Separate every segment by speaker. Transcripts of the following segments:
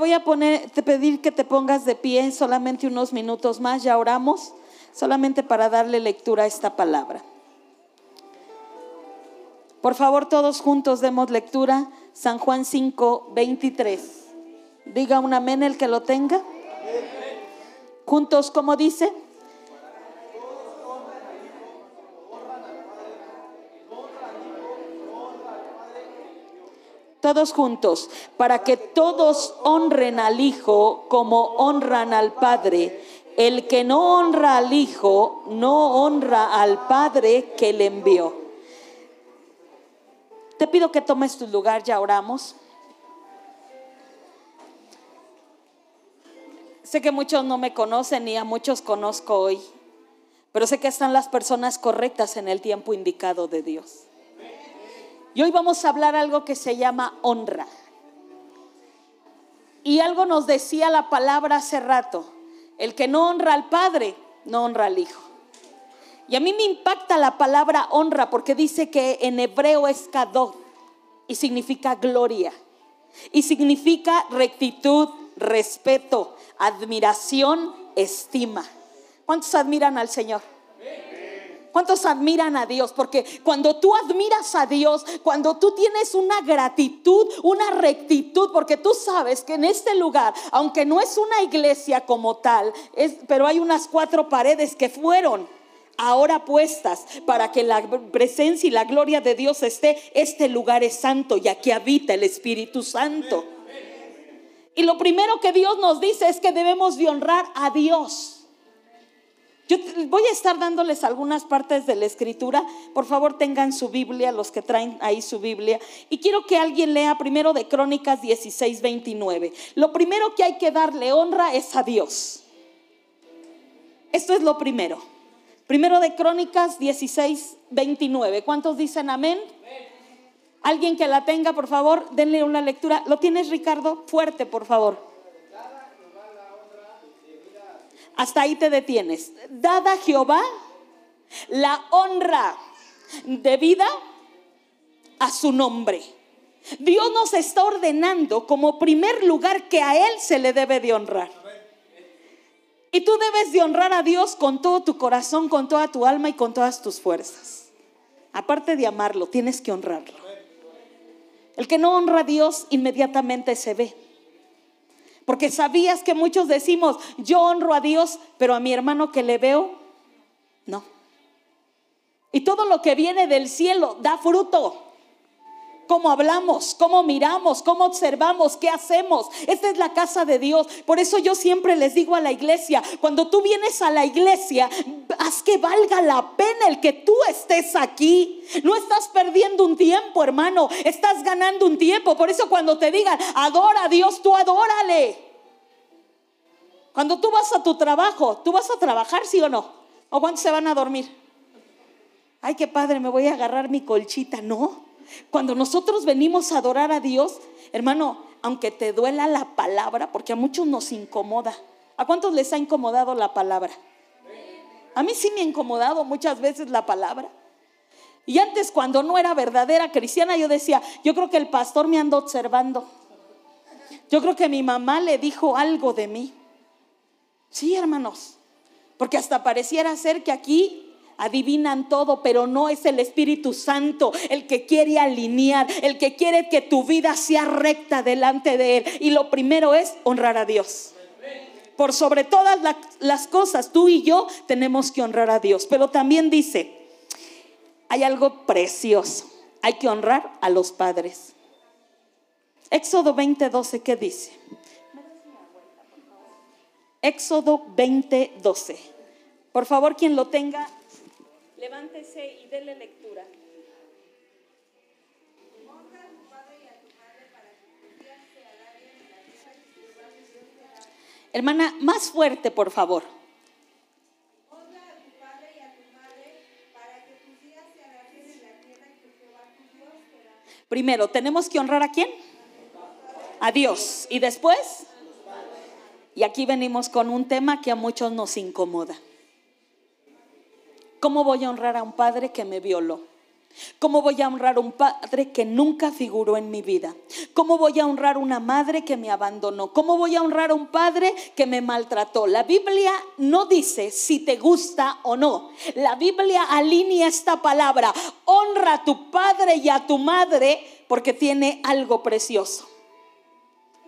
Speaker 1: voy a poner, te pedir que te pongas de pie solamente unos minutos más, ya oramos, solamente para darle lectura a esta palabra. Por favor, todos juntos demos lectura. San Juan 5, 23. Diga un amén el que lo tenga. Juntos, como dice? Todos juntos, para que todos honren al Hijo como honran al Padre. El que no honra al Hijo, no honra al Padre que le envió. Te pido que tomes tu lugar, ya oramos. Sé que muchos no me conocen y a muchos conozco hoy, pero sé que están las personas correctas en el tiempo indicado de Dios. Y hoy vamos a hablar algo que se llama honra. Y algo nos decía la palabra hace rato, el que no honra al Padre, no honra al Hijo. Y a mí me impacta la palabra honra porque dice que en hebreo es kadot y significa gloria. Y significa rectitud, respeto, admiración, estima. ¿Cuántos admiran al Señor? ¿Cuántos admiran a Dios? Porque cuando tú admiras a Dios, cuando tú tienes una gratitud, una rectitud, porque tú sabes que en este lugar, aunque no es una iglesia como tal, es, pero hay unas cuatro paredes que fueron ahora puestas para que la presencia y la gloria de Dios esté, este lugar es santo y aquí habita el Espíritu Santo. Y lo primero que Dios nos dice es que debemos de honrar a Dios. Yo voy a estar dándoles algunas partes de la escritura. Por favor, tengan su Biblia, los que traen ahí su Biblia. Y quiero que alguien lea primero de Crónicas 16, 29. Lo primero que hay que darle honra es a Dios. Esto es lo primero. Primero de Crónicas 16, 29. ¿Cuántos dicen amén? Alguien que la tenga, por favor, denle una lectura. ¿Lo tienes, Ricardo? Fuerte, por favor. Hasta ahí te detienes. Dada Jehová la honra debida a su nombre. Dios nos está ordenando como primer lugar que a Él se le debe de honrar. Y tú debes de honrar a Dios con todo tu corazón, con toda tu alma y con todas tus fuerzas. Aparte de amarlo, tienes que honrarlo. El que no honra a Dios inmediatamente se ve. Porque sabías que muchos decimos, yo honro a Dios, pero a mi hermano que le veo, no. Y todo lo que viene del cielo da fruto cómo hablamos, cómo miramos, cómo observamos, qué hacemos. Esta es la casa de Dios. Por eso yo siempre les digo a la iglesia, cuando tú vienes a la iglesia, haz que valga la pena el que tú estés aquí. No estás perdiendo un tiempo, hermano, estás ganando un tiempo. Por eso cuando te digan, adora a Dios, tú adórale. Cuando tú vas a tu trabajo, ¿tú vas a trabajar, sí o no? ¿O cuántos se van a dormir? Ay, qué padre, me voy a agarrar mi colchita. No, cuando nosotros venimos a adorar a Dios, hermano, aunque te duela la palabra, porque a muchos nos incomoda. ¿A cuántos les ha incomodado la palabra? A mí sí me ha incomodado muchas veces la palabra. Y antes cuando no era verdadera cristiana, yo decía, yo creo que el pastor me anda observando. Yo creo que mi mamá le dijo algo de mí. Sí, hermanos, porque hasta pareciera ser que aquí adivinan todo, pero no es el Espíritu Santo el que quiere alinear, el que quiere que tu vida sea recta delante de Él. Y lo primero es honrar a Dios. Por sobre todas las cosas, tú y yo tenemos que honrar a Dios. Pero también dice, hay algo precioso, hay que honrar a los padres. Éxodo 20:12, ¿qué dice? Éxodo 20:12. Por favor, quien lo tenga, Levántese y déle lectura. Hermana, más fuerte, por favor. Primero, tenemos que honrar a quién? A Dios. Y después, y aquí venimos con un tema que a muchos nos incomoda. ¿Cómo voy a honrar a un padre que me violó? ¿Cómo voy a honrar a un padre que nunca figuró en mi vida? ¿Cómo voy a honrar a una madre que me abandonó? ¿Cómo voy a honrar a un padre que me maltrató? La Biblia no dice si te gusta o no. La Biblia alinea esta palabra. Honra a tu padre y a tu madre porque tiene algo precioso.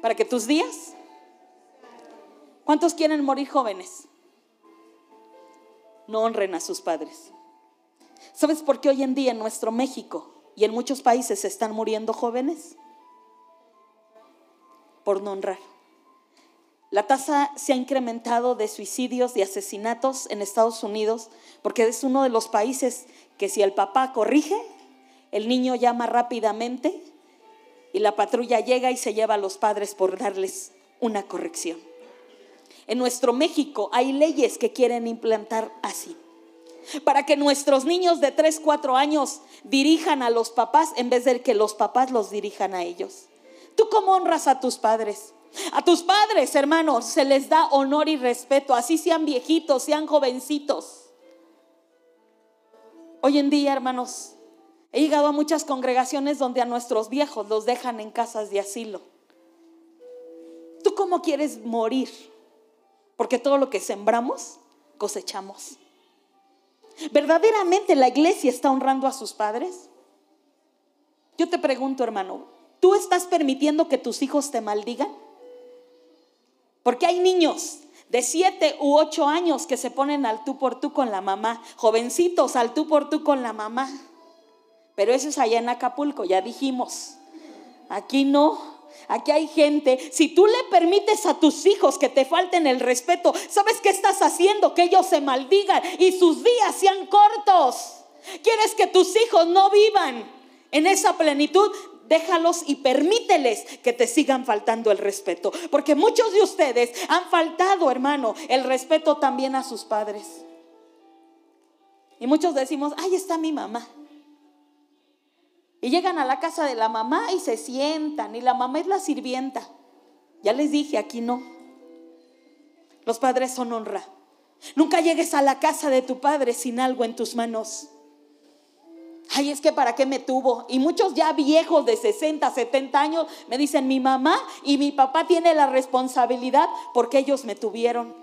Speaker 1: Para que tus días... ¿Cuántos quieren morir jóvenes? No honren a sus padres. ¿Sabes por qué hoy en día en nuestro México y en muchos países se están muriendo jóvenes? Por no honrar. La tasa se ha incrementado de suicidios, de asesinatos en Estados Unidos, porque es uno de los países que si el papá corrige, el niño llama rápidamente y la patrulla llega y se lleva a los padres por darles una corrección. En nuestro México hay leyes que quieren implantar así para que nuestros niños de 3, 4 años dirijan a los papás en vez de que los papás los dirijan a ellos. ¿Tú cómo honras a tus padres? A tus padres, hermanos, se les da honor y respeto, así sean viejitos, sean jovencitos. Hoy en día, hermanos, he llegado a muchas congregaciones donde a nuestros viejos los dejan en casas de asilo. ¿Tú cómo quieres morir? Porque todo lo que sembramos, cosechamos. ¿Verdaderamente la iglesia está honrando a sus padres? Yo te pregunto, hermano, ¿tú estás permitiendo que tus hijos te maldigan? Porque hay niños de siete u ocho años que se ponen al tú por tú con la mamá, jovencitos al tú por tú con la mamá. Pero eso es allá en Acapulco, ya dijimos. Aquí no. Aquí hay gente, si tú le permites a tus hijos que te falten el respeto, ¿sabes qué estás haciendo? Que ellos se maldigan y sus días sean cortos. ¿Quieres que tus hijos no vivan en esa plenitud? Déjalos y permíteles que te sigan faltando el respeto. Porque muchos de ustedes han faltado, hermano, el respeto también a sus padres. Y muchos decimos, ahí está mi mamá. Y llegan a la casa de la mamá y se sientan y la mamá es la sirvienta. Ya les dije, aquí no. Los padres son honra. Nunca llegues a la casa de tu padre sin algo en tus manos. Ay, es que para qué me tuvo. Y muchos ya viejos de 60, 70 años me dicen, mi mamá y mi papá tienen la responsabilidad porque ellos me tuvieron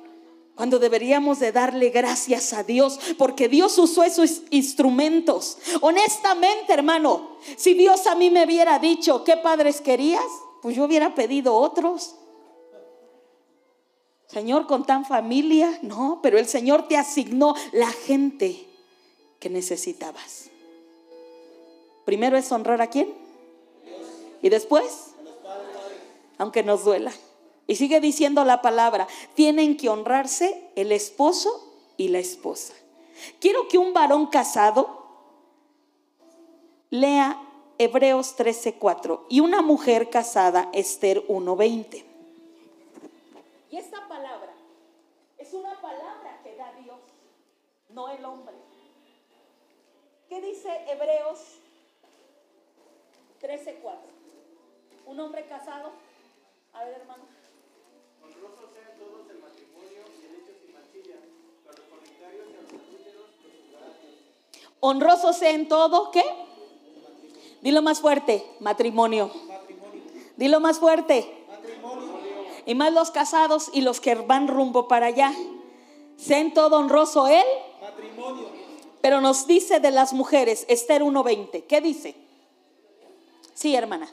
Speaker 1: cuando deberíamos de darle gracias a Dios, porque Dios usó esos instrumentos. Honestamente, hermano, si Dios a mí me hubiera dicho qué padres querías, pues yo hubiera pedido otros. Señor, con tan familia, no, pero el Señor te asignó la gente que necesitabas. Primero es honrar a quién? Y después, aunque nos duela. Y sigue diciendo la palabra, tienen que honrarse el esposo y la esposa. Quiero que un varón casado lea Hebreos 13:4 y una mujer casada Esther 1:20. Y esta palabra es una palabra que da Dios, no el hombre. ¿Qué dice Hebreos 13:4? Un hombre casado. A ver, hermano. Honrosos sean todos el matrimonio y el hecho sin mancilla, para los fornicarios y a los adúlteros, los Honrosos sean todo, ¿qué? Dilo más fuerte, matrimonio. matrimonio. Dilo más fuerte. Matrimonio. Y más los casados y los que van rumbo para allá. Sean todo honroso él. Matrimonio. Pero nos dice de las mujeres, Esther 1.20. ¿Qué dice? Sí, hermana.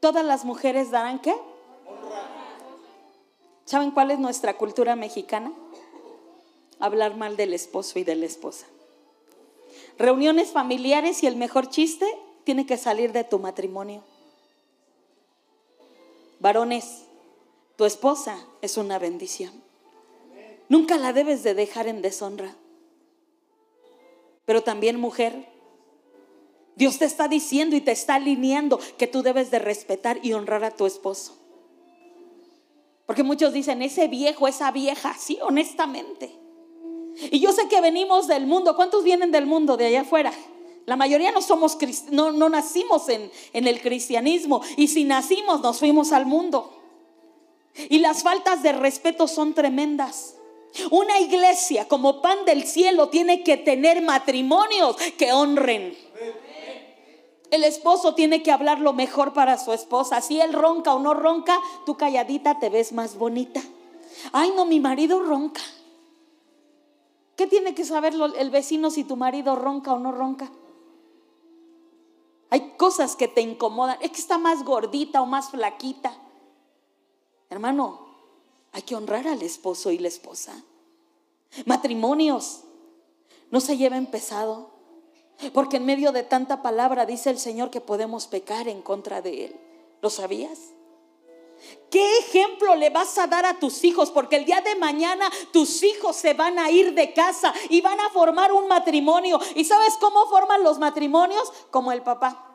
Speaker 1: Todas las mujeres darán qué? ¿Saben cuál es nuestra cultura mexicana? Hablar mal del esposo y de la esposa. Reuniones familiares y el mejor chiste tiene que salir de tu matrimonio. Varones, tu esposa es una bendición. Nunca la debes de dejar en deshonra. Pero también mujer, Dios te está diciendo y te está alineando que tú debes de respetar y honrar a tu esposo. Porque muchos dicen, ese viejo, esa vieja, sí, honestamente. Y yo sé que venimos del mundo. ¿Cuántos vienen del mundo de allá afuera? La mayoría no somos no, no nacimos en, en el cristianismo y si nacimos nos fuimos al mundo. Y las faltas de respeto son tremendas. Una iglesia como pan del cielo tiene que tener matrimonios que honren. El esposo tiene que hablar lo mejor para su esposa. Si él ronca o no ronca, tú calladita te ves más bonita. Ay, no, mi marido ronca. ¿Qué tiene que saber el vecino si tu marido ronca o no ronca? Hay cosas que te incomodan. Es que está más gordita o más flaquita. Hermano, hay que honrar al esposo y la esposa. Matrimonios, no se lleven pesado, porque en medio de tanta palabra dice el Señor que podemos pecar en contra de Él. ¿Lo sabías? ¿Qué ejemplo le vas a dar a tus hijos? Porque el día de mañana tus hijos se van a ir de casa y van a formar un matrimonio. ¿Y sabes cómo forman los matrimonios? Como el papá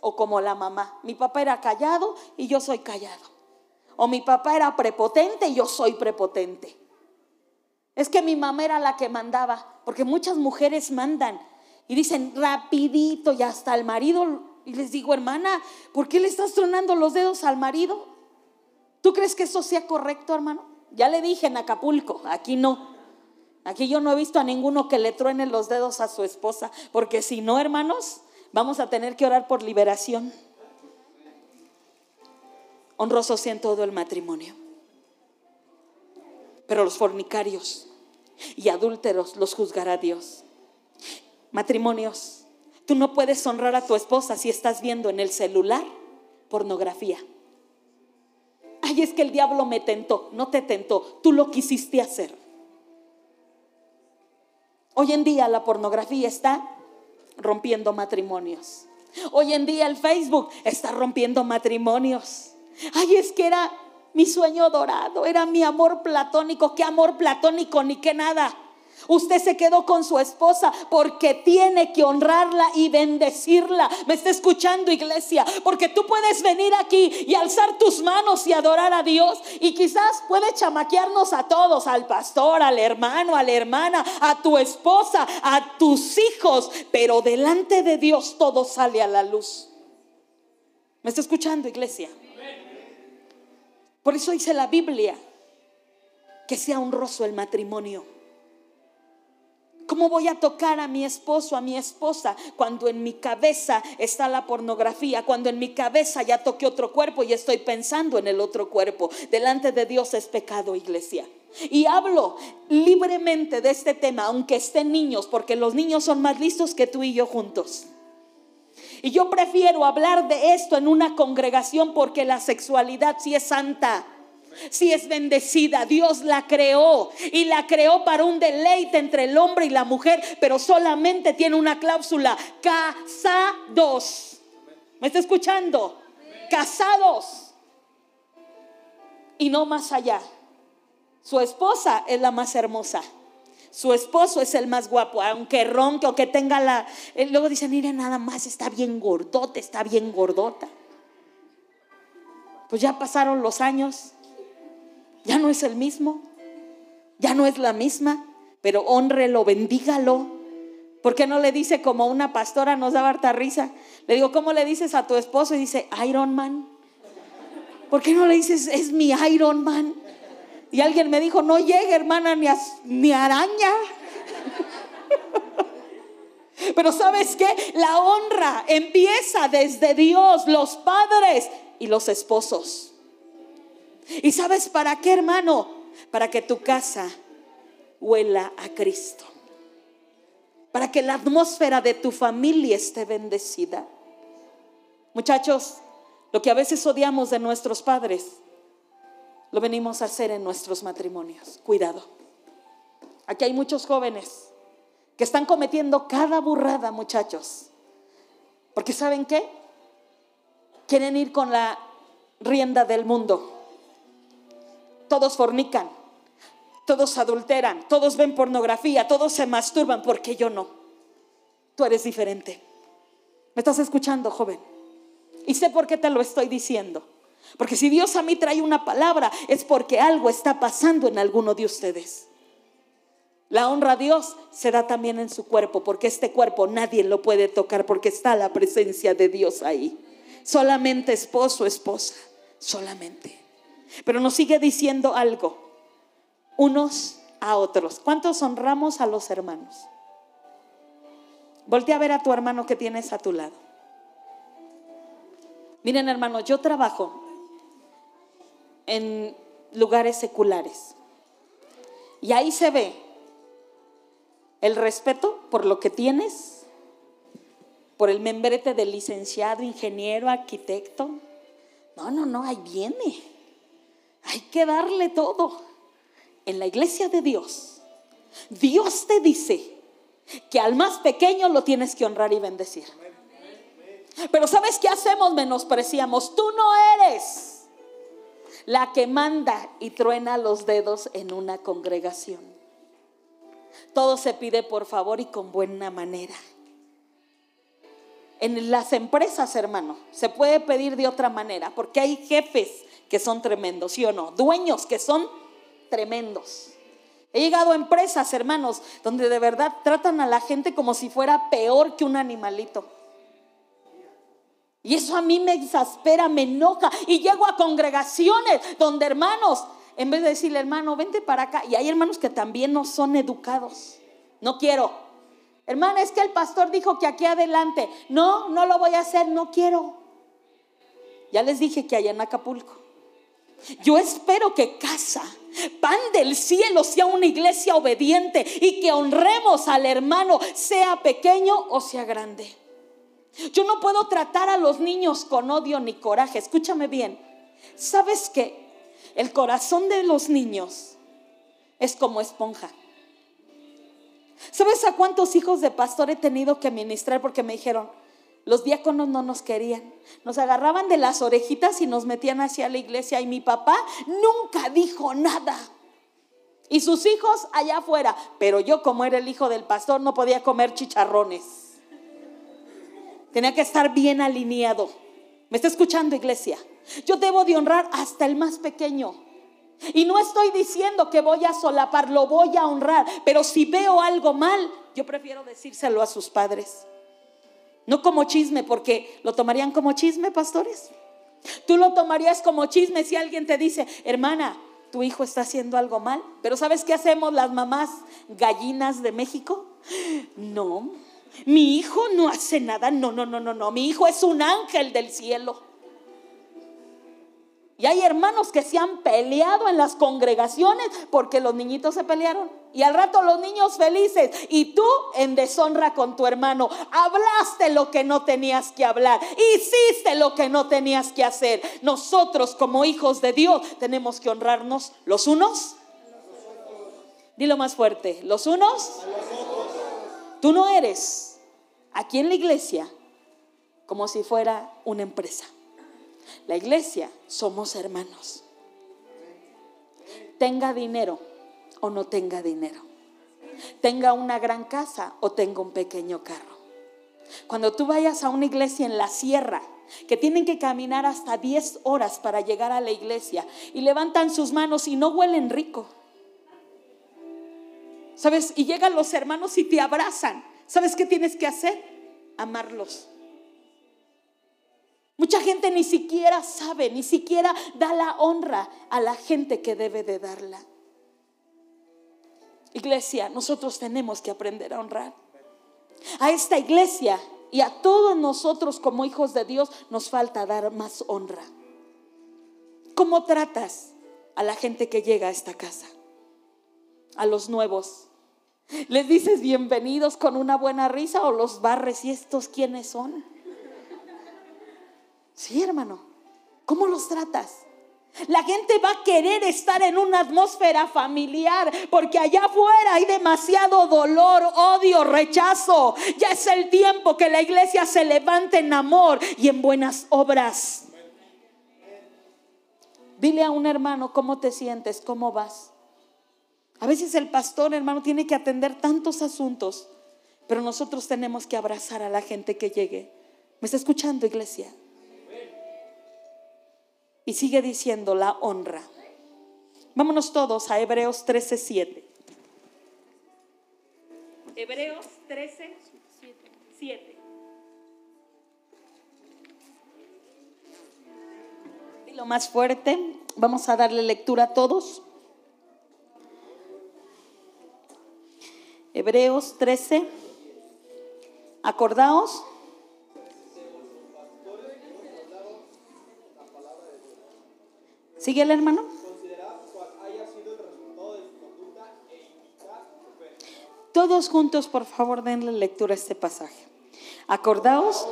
Speaker 1: o como la mamá. Mi papá era callado y yo soy callado. O mi papá era prepotente y yo soy prepotente. Es que mi mamá era la que mandaba, porque muchas mujeres mandan y dicen rapidito y hasta al marido. Y les digo, hermana, ¿por qué le estás tronando los dedos al marido? ¿Tú crees que eso sea correcto, hermano? Ya le dije en Acapulco, aquí no. Aquí yo no he visto a ninguno que le truene los dedos a su esposa, porque si no, hermanos, vamos a tener que orar por liberación honrosos en todo el matrimonio. Pero los fornicarios y adúlteros los juzgará Dios. Matrimonios, tú no puedes honrar a tu esposa si estás viendo en el celular pornografía. Ay, es que el diablo me tentó. No te tentó, tú lo quisiste hacer. Hoy en día la pornografía está rompiendo matrimonios. Hoy en día el Facebook está rompiendo matrimonios. Ay, es que era mi sueño dorado, era mi amor platónico. ¿Qué amor platónico ni qué nada? Usted se quedó con su esposa porque tiene que honrarla y bendecirla. ¿Me está escuchando, iglesia? Porque tú puedes venir aquí y alzar tus manos y adorar a Dios. Y quizás puede chamaquearnos a todos, al pastor, al hermano, a la hermana, a tu esposa, a tus hijos. Pero delante de Dios todo sale a la luz. ¿Me está escuchando, iglesia? Por eso dice la Biblia que sea honroso el matrimonio. ¿Cómo voy a tocar a mi esposo, a mi esposa, cuando en mi cabeza está la pornografía, cuando en mi cabeza ya toqué otro cuerpo y estoy pensando en el otro cuerpo? Delante de Dios es pecado, iglesia. Y hablo libremente de este tema, aunque estén niños, porque los niños son más listos que tú y yo juntos. Y yo prefiero hablar de esto en una congregación porque la sexualidad sí es santa. Sí es bendecida, Dios la creó y la creó para un deleite entre el hombre y la mujer, pero solamente tiene una cláusula, casados. ¿Me está escuchando? Casados. Y no más allá. Su esposa es la más hermosa. Su esposo es el más guapo, aunque ronque o que tenga la... Eh, luego dicen, mire, nada más está bien gordote, está bien gordota. Pues ya pasaron los años, ya no es el mismo, ya no es la misma, pero honrelo, bendígalo. ¿Por qué no le dice como una pastora nos da harta risa? Le digo, ¿cómo le dices a tu esposo? Y dice, Iron Man. ¿Por qué no le dices, es mi Iron Man? Y alguien me dijo, no llegue hermana ni, ni araña. Pero sabes qué? La honra empieza desde Dios, los padres y los esposos. ¿Y sabes para qué, hermano? Para que tu casa huela a Cristo. Para que la atmósfera de tu familia esté bendecida. Muchachos, lo que a veces odiamos de nuestros padres, lo venimos a hacer en nuestros matrimonios. Cuidado. Aquí hay muchos jóvenes que están cometiendo cada burrada, muchachos. Porque ¿saben qué? Quieren ir con la rienda del mundo. Todos fornican, todos adulteran, todos ven pornografía, todos se masturban, porque yo no. Tú eres diferente. ¿Me estás escuchando, joven? Y sé por qué te lo estoy diciendo. Porque si Dios a mí trae una palabra, es porque algo está pasando en alguno de ustedes. La honra a Dios se da también en su cuerpo, porque este cuerpo nadie lo puede tocar porque está la presencia de Dios ahí. Solamente esposo, esposa, solamente. Pero nos sigue diciendo algo, unos a otros. ¿Cuántos honramos a los hermanos? Voltea a ver a tu hermano que tienes a tu lado. Miren hermano, yo trabajo en lugares seculares y ahí se ve el respeto por lo que tienes, por el membrete de licenciado, ingeniero, arquitecto. No, no, no, ahí viene. Hay que darle todo. En la iglesia de Dios, Dios te dice que al más pequeño lo tienes que honrar y bendecir. Pero ¿sabes qué hacemos? Menospreciamos. Tú no eres la que manda y truena los dedos en una congregación. Todo se pide por favor y con buena manera. En las empresas, hermano, se puede pedir de otra manera, porque hay jefes que son tremendos, ¿sí o no? Dueños que son tremendos. He llegado a empresas, hermanos, donde de verdad tratan a la gente como si fuera peor que un animalito. Y eso a mí me exaspera, me enoja. Y llego a congregaciones donde, hermanos, en vez de decirle, hermano, vente para acá. Y hay hermanos que también no son educados. No quiero. Hermana, es que el pastor dijo que aquí adelante. No, no lo voy a hacer, no quiero. Ya les dije que allá en Acapulco. Yo espero que casa, pan del cielo, sea una iglesia obediente y que honremos al hermano, sea pequeño o sea grande. Yo no puedo tratar a los niños con odio ni coraje. Escúchame bien. ¿Sabes qué? El corazón de los niños es como esponja. ¿Sabes a cuántos hijos de pastor he tenido que ministrar porque me dijeron, los diáconos no nos querían. Nos agarraban de las orejitas y nos metían hacia la iglesia y mi papá nunca dijo nada. Y sus hijos allá afuera. Pero yo como era el hijo del pastor no podía comer chicharrones. Tenía que estar bien alineado. ¿Me está escuchando iglesia? Yo debo de honrar hasta el más pequeño. Y no estoy diciendo que voy a solapar, lo voy a honrar, pero si veo algo mal, yo prefiero decírselo a sus padres. No como chisme, porque lo tomarían como chisme, pastores. Tú lo tomarías como chisme si alguien te dice, hermana, tu hijo está haciendo algo mal. Pero ¿sabes qué hacemos las mamás gallinas de México? No, mi hijo no hace nada. No, no, no, no, no. Mi hijo es un ángel del cielo. Y hay hermanos que se han peleado en las congregaciones porque los niñitos se pelearon. Y al rato los niños felices. Y tú en deshonra con tu hermano. Hablaste lo que no tenías que hablar. Hiciste lo que no tenías que hacer. Nosotros como hijos de Dios tenemos que honrarnos los unos. Dilo más fuerte. Los unos. Tú no eres aquí en la iglesia como si fuera una empresa. La iglesia somos hermanos. Tenga dinero o no tenga dinero. Tenga una gran casa o tenga un pequeño carro. Cuando tú vayas a una iglesia en la sierra, que tienen que caminar hasta 10 horas para llegar a la iglesia y levantan sus manos y no huelen rico. ¿Sabes? Y llegan los hermanos y te abrazan. ¿Sabes qué tienes que hacer? Amarlos. Mucha gente ni siquiera sabe, ni siquiera da la honra a la gente que debe de darla. Iglesia, nosotros tenemos que aprender a honrar. A esta iglesia y a todos nosotros como hijos de Dios nos falta dar más honra. ¿Cómo tratas a la gente que llega a esta casa? A los nuevos. ¿Les dices bienvenidos con una buena risa o los barres y estos quiénes son? Sí, hermano. ¿Cómo los tratas? La gente va a querer estar en una atmósfera familiar porque allá afuera hay demasiado dolor, odio, rechazo. Ya es el tiempo que la iglesia se levante en amor y en buenas obras. Dile a un hermano cómo te sientes, cómo vas. A veces el pastor, hermano, tiene que atender tantos asuntos, pero nosotros tenemos que abrazar a la gente que llegue. ¿Me está escuchando, iglesia? Y sigue diciendo la honra. Vámonos todos a Hebreos 13:7. Hebreos 13, 7. Y lo más fuerte, vamos a darle lectura a todos. Hebreos 13. Acordaos. ¿Sigue el hermano? Todos juntos, por favor, denle lectura a este pasaje. Acordaos.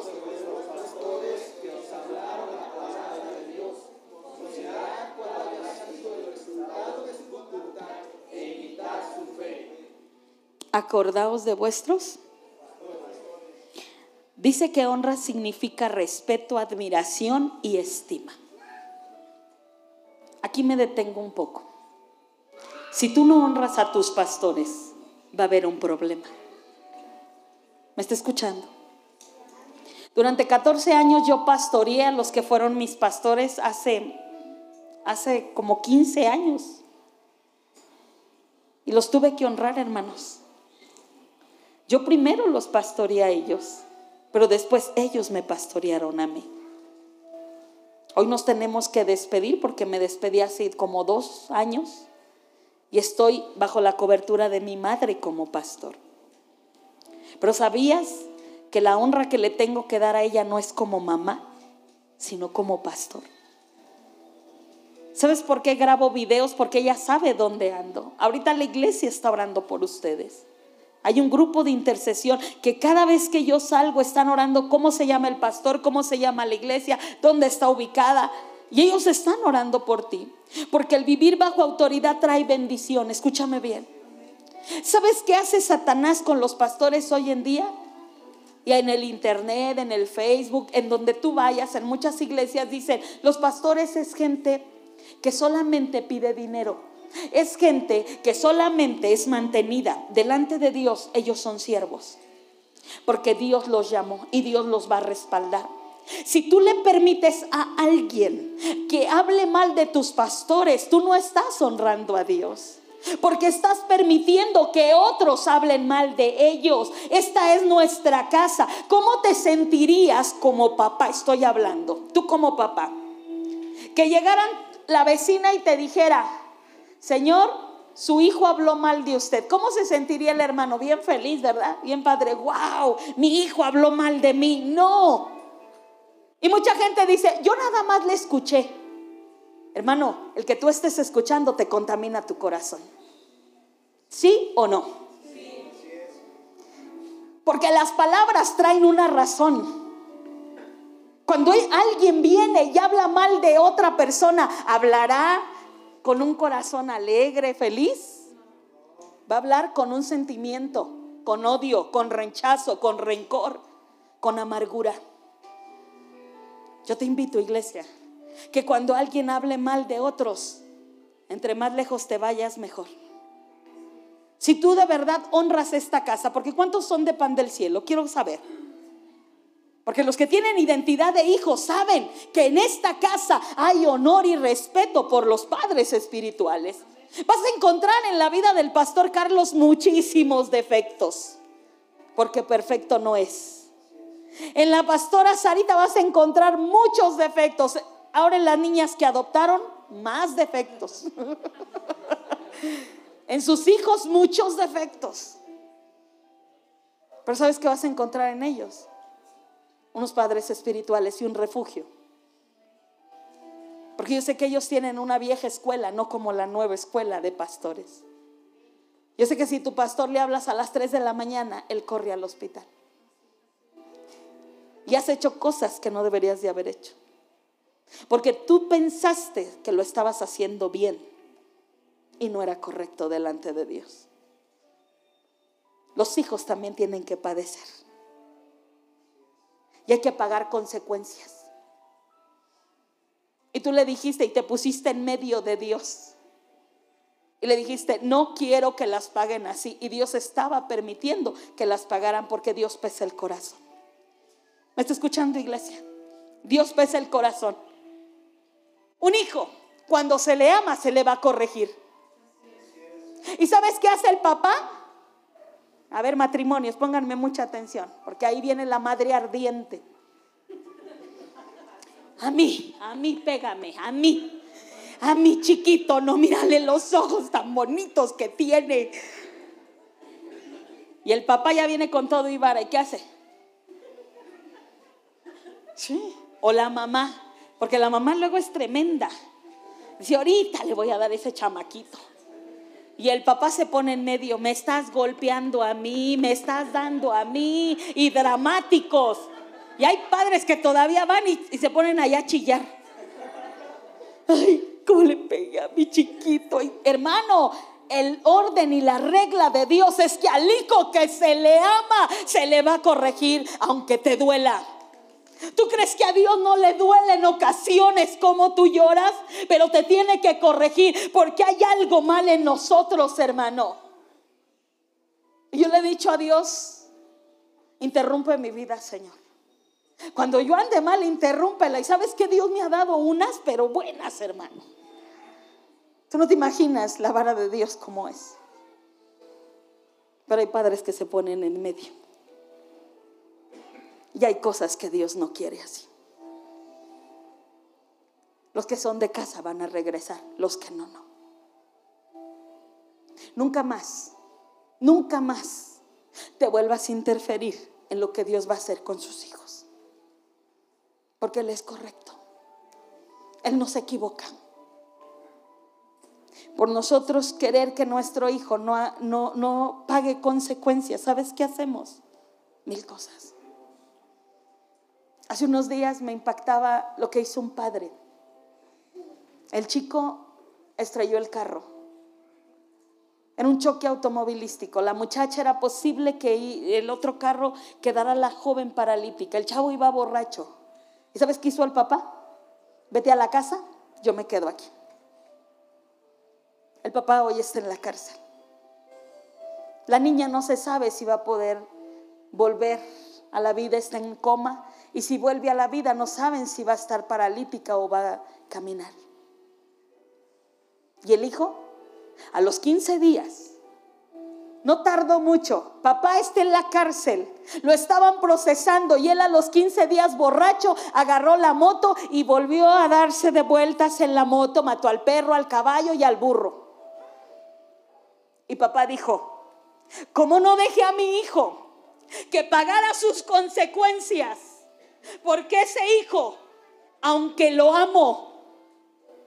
Speaker 1: Acordaos de vuestros. Dice que honra significa respeto, admiración y estima. Aquí me detengo un poco. Si tú no honras a tus pastores, va a haber un problema. ¿Me está escuchando? Durante 14 años yo pastoreé a los que fueron mis pastores hace, hace como 15 años. Y los tuve que honrar, hermanos. Yo primero los pastoreé a ellos, pero después ellos me pastorearon a mí. Hoy nos tenemos que despedir porque me despedí hace como dos años y estoy bajo la cobertura de mi madre como pastor. Pero ¿sabías que la honra que le tengo que dar a ella no es como mamá, sino como pastor? ¿Sabes por qué grabo videos? Porque ella sabe dónde ando. Ahorita la iglesia está orando por ustedes. Hay un grupo de intercesión que cada vez que yo salgo están orando cómo se llama el pastor, cómo se llama la iglesia, dónde está ubicada. Y ellos están orando por ti. Porque el vivir bajo autoridad trae bendición. Escúchame bien. ¿Sabes qué hace Satanás con los pastores hoy en día? Y en el internet, en el Facebook, en donde tú vayas, en muchas iglesias dicen, los pastores es gente que solamente pide dinero. Es gente que solamente es mantenida delante de Dios. Ellos son siervos. Porque Dios los llamó y Dios los va a respaldar. Si tú le permites a alguien que hable mal de tus pastores, tú no estás honrando a Dios. Porque estás permitiendo que otros hablen mal de ellos. Esta es nuestra casa. ¿Cómo te sentirías como papá? Estoy hablando. Tú como papá. Que llegaran la vecina y te dijera, Señor, su hijo habló mal de usted. ¿Cómo se sentiría el hermano? Bien feliz, ¿verdad? Bien padre. Wow, mi hijo habló mal de mí. No. Y mucha gente dice, yo nada más le escuché. Hermano, el que tú estés escuchando te contamina tu corazón. ¿Sí o no? Porque las palabras traen una razón. Cuando alguien viene y habla mal de otra persona, ¿hablará con un corazón alegre, feliz? Va a hablar con un sentimiento, con odio, con rechazo, con rencor, con amargura. Yo te invito, iglesia, que cuando alguien hable mal de otros, entre más lejos te vayas, mejor. Si tú de verdad honras esta casa, porque ¿cuántos son de pan del cielo? Quiero saber. Porque los que tienen identidad de hijos saben que en esta casa hay honor y respeto por los padres espirituales. Vas a encontrar en la vida del pastor Carlos muchísimos defectos, porque perfecto no es. En la pastora Sarita vas a encontrar muchos defectos. Ahora en las niñas que adoptaron, más defectos. en sus hijos, muchos defectos. Pero ¿sabes qué vas a encontrar en ellos? Unos padres espirituales y un refugio. Porque yo sé que ellos tienen una vieja escuela, no como la nueva escuela de pastores. Yo sé que si tu pastor le hablas a las 3 de la mañana, él corre al hospital y has hecho cosas que no deberías de haber hecho. Porque tú pensaste que lo estabas haciendo bien y no era correcto delante de Dios. Los hijos también tienen que padecer. Y hay que pagar consecuencias. Y tú le dijiste y te pusiste en medio de Dios. Y le dijiste, no quiero que las paguen así. Y Dios estaba permitiendo que las pagaran porque Dios pesa el corazón. ¿Me está escuchando, iglesia? Dios pesa el corazón. Un hijo, cuando se le ama, se le va a corregir. ¿Y sabes qué hace el papá? A ver, matrimonios, pónganme mucha atención, porque ahí viene la madre ardiente. A mí, a mí, pégame, a mí. A mi chiquito, no mírale los ojos tan bonitos que tiene. Y el papá ya viene con todo y vara. ¿Y qué hace? Sí. O la mamá, porque la mamá luego es tremenda. Dice, ahorita le voy a dar ese chamaquito. Y el papá se pone en medio, me estás golpeando a mí, me estás dando a mí, y dramáticos. Y hay padres que todavía van y, se ponen allá a chillar. Ay, cómo le pegué a mi chiquito. hermano, el orden y la regla de Dios es que al hijo que se le ama, se le va a corregir, aunque te duela. ¿Tú crees que a Dios no le duele en ocasiones como tú lloras? Pero te tiene que corregir porque hay algo mal en nosotros, hermano. Y yo le he dicho a Dios, interrumpe mi vida, Señor. Cuando yo ande mal, interrúmpela. Y sabes que Dios me ha dado unas, pero buenas, hermano. Tú no te imaginas la vara de Dios como es. Pero hay padres que se ponen en medio. Y hay cosas que Dios no quiere así. Los que son de casa van a regresar, los que no, no. Nunca más, nunca más te vuelvas a interferir en lo que Dios va a hacer con sus hijos. Porque Él es correcto. Él no se equivoca. Por nosotros querer que nuestro hijo no, no, no pague consecuencias, ¿sabes qué hacemos? Mil cosas. Hace unos días me impactaba lo que hizo un padre. El chico estrelló el carro. En un choque automovilístico. La muchacha era posible que el otro carro quedara la joven paralítica. El chavo iba borracho. ¿Y sabes qué hizo el papá? Vete a la casa, yo me quedo aquí. El papá hoy está en la cárcel. La niña no se sabe si va a poder volver a la vida, está en coma y si vuelve a la vida no saben si va a estar paralítica o va a caminar. Y el hijo, a los 15 días, no tardó mucho. Papá está en la cárcel. Lo estaban procesando y él a los 15 días borracho agarró la moto y volvió a darse de vueltas en la moto. Mató al perro, al caballo y al burro. Y papá dijo, ¿cómo no dejé a mi hijo que pagara sus consecuencias? Porque ese hijo, aunque lo amo,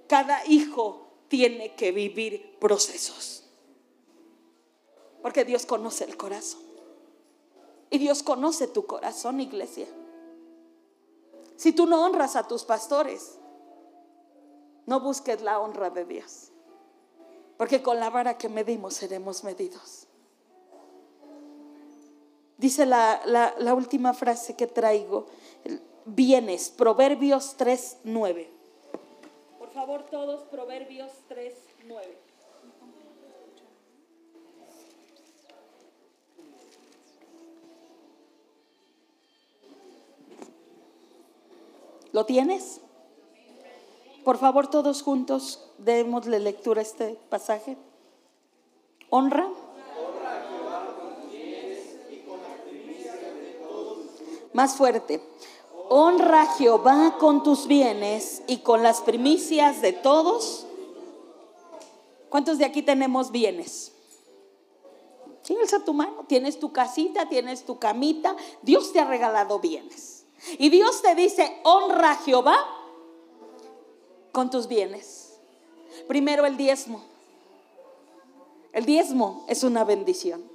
Speaker 1: cada hijo tiene que vivir procesos. Porque Dios conoce el corazón. Y Dios conoce tu corazón, iglesia. Si tú no honras a tus pastores, no busques la honra de Dios. Porque con la vara que medimos seremos medidos. Dice la, la última frase que traigo bienes. Proverbios 3, 9. Por favor, todos, Proverbios 3, 9. ¿Lo tienes? Por favor, todos juntos, démosle lectura a este pasaje. Honra. Más fuerte. Honra a Jehová con tus bienes y con las primicias de todos. ¿Cuántos de aquí tenemos bienes? Alza tu mano. Tienes tu casita, tienes tu camita. Dios te ha regalado bienes. Y Dios te dice, honra a Jehová con tus bienes. Primero el diezmo. El diezmo es una bendición.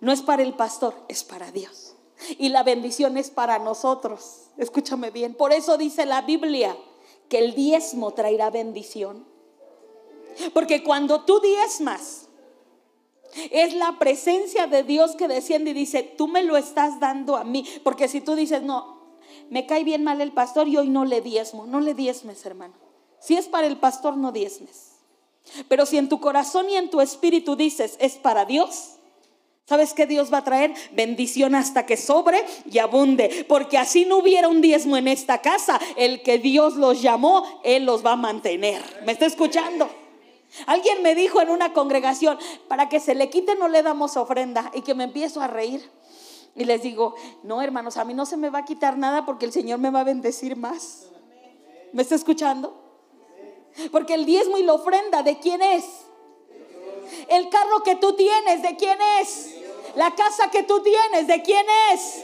Speaker 1: No es para el pastor, es para Dios. Y la bendición es para nosotros. Escúchame bien. Por eso dice la Biblia que el diezmo traerá bendición. Porque cuando tú diezmas, es la presencia de Dios que desciende y dice, tú me lo estás dando a mí. Porque si tú dices, no, me cae bien mal el pastor y hoy no le diezmo, no le diezmes, hermano. Si es para el pastor, no diezmes. Pero si en tu corazón y en tu espíritu dices, es para Dios, ¿Sabes qué Dios va a traer? Bendición hasta que sobre y abunde. Porque así no hubiera un diezmo en esta casa. El que Dios los llamó, Él los va a mantener. ¿Me está escuchando? Alguien me dijo en una congregación, para que se le quite no le damos ofrenda y que me empiezo a reír. Y les digo, no hermanos, a mí no se me va a quitar nada porque el Señor me va a bendecir más. ¿Me está escuchando? Porque el diezmo y la ofrenda, ¿de quién es? El carro que tú tienes, ¿de quién es? La casa que tú tienes, ¿de quién es?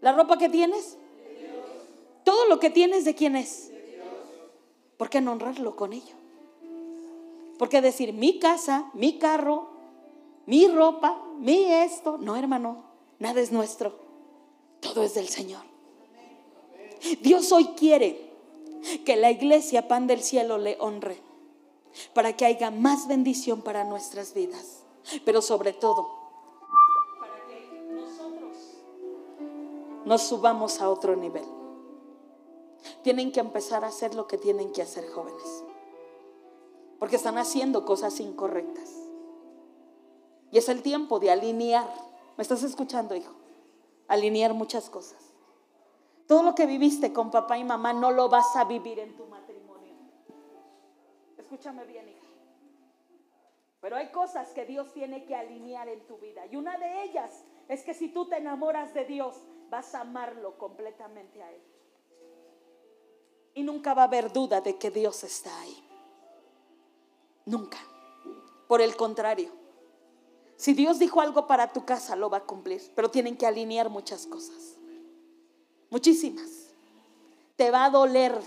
Speaker 1: La ropa que tienes. Todo lo que tienes, ¿de quién es? ¿Por qué no honrarlo con ello? ¿Por qué decir mi casa, mi carro, mi ropa, mi esto? No, hermano, nada es nuestro. Todo es del Señor. Dios hoy quiere que la iglesia, pan del cielo, le honre para que haya más bendición para nuestras vidas. Pero sobre todo, nos subamos a otro nivel. Tienen que empezar a hacer lo que tienen que hacer jóvenes. Porque están haciendo cosas incorrectas. Y es el tiempo de alinear. ¿Me estás escuchando, hijo? Alinear muchas cosas. Todo lo que viviste con papá y mamá no lo vas a vivir en tu matrimonio. Escúchame bien, hija. Pero hay cosas que Dios tiene que alinear en tu vida. Y una de ellas es que si tú te enamoras de Dios, vas a amarlo completamente a Él. Y nunca va a haber duda de que Dios está ahí. Nunca. Por el contrario. Si Dios dijo algo para tu casa, lo va a cumplir. Pero tienen que alinear muchas cosas. Muchísimas. Te va a doler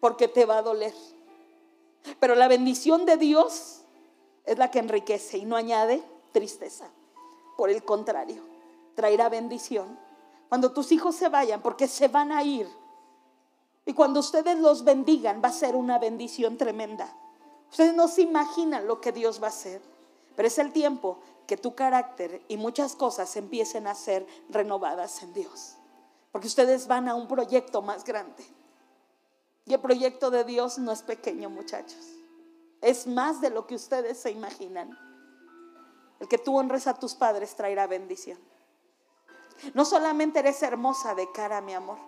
Speaker 1: porque te va a doler. Pero la bendición de Dios es la que enriquece y no añade tristeza. Por el contrario, traerá bendición. Cuando tus hijos se vayan, porque se van a ir. Y cuando ustedes los bendigan, va a ser una bendición tremenda. Ustedes no se imaginan lo que Dios va a hacer. Pero es el tiempo que tu carácter y muchas cosas empiecen a ser renovadas en Dios. Porque ustedes van a un proyecto más grande. Y el proyecto de Dios no es pequeño, muchachos. Es más de lo que ustedes se imaginan. El que tú honres a tus padres traerá bendición. No solamente eres hermosa de cara, mi amor.